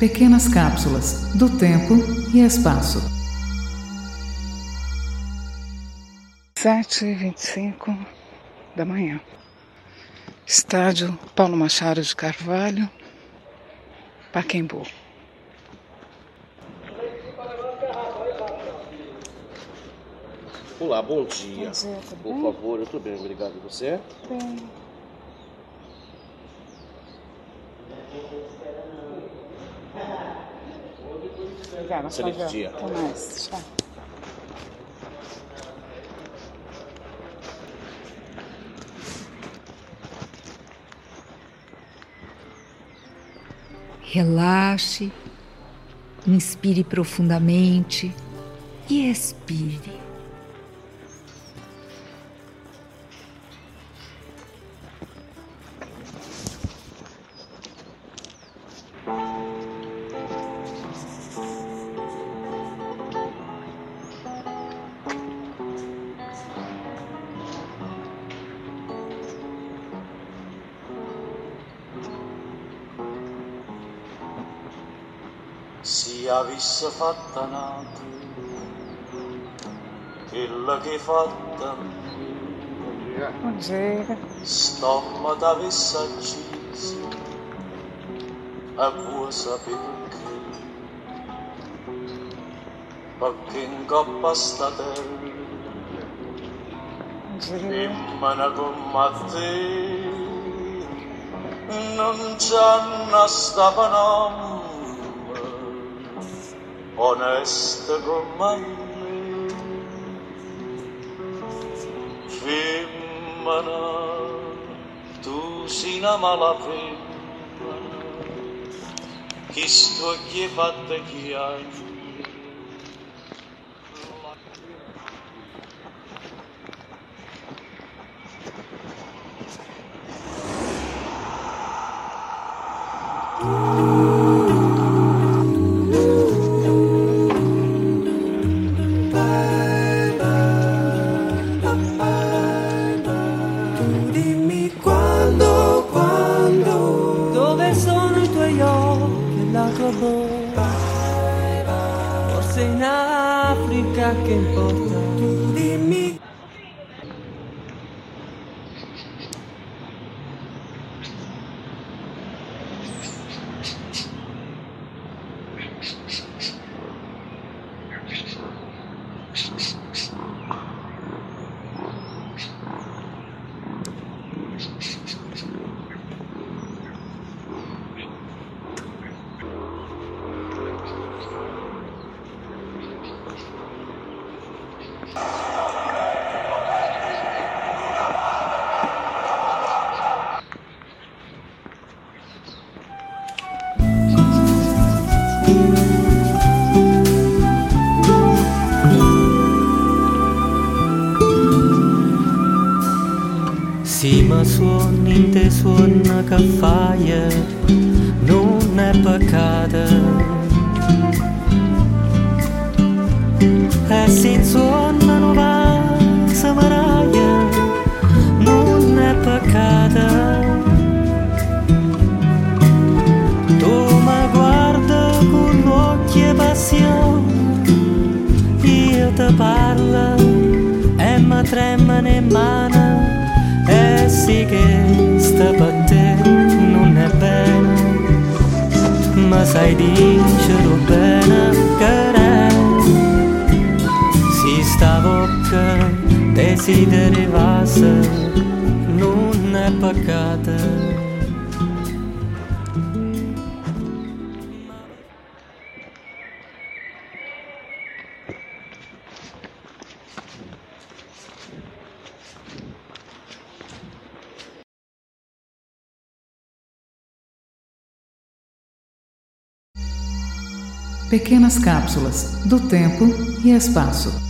Pequenas cápsulas do tempo e espaço. Sete e vinte e cinco da manhã. Estádio Paulo Machado de Carvalho, Paquembu. Olá, bom dia. Bom dia, tudo Por bem? favor, eu estou bem, obrigado. E você? Bem. Obrigada, Excelente Flávia. dia. Até mais. Tchau. Relaxe, inspire profundamente e expire. Si avesse fatta nato quella che fatta dia. stomma t'avesse accesa e vuoi sapere perché perché in coppa sta terra dia. Immana come te non c'hanno sta panomma onestego manny Fimmana του συναμαλαβήμανα κι στο κεφατεκιάκι lágrima. Por en África, ¿qué importa? Ma suoni in te suona che fai, non è peccato. E se suona non va, samaraia, non è peccato. Tu mi guarda con occhi e passione, io ti parlo e mi tremano in mano. سعيدين شربنا كرام Si stavo că desideri vasă Nu ne păcată. Pequenas cápsulas do tempo e espaço.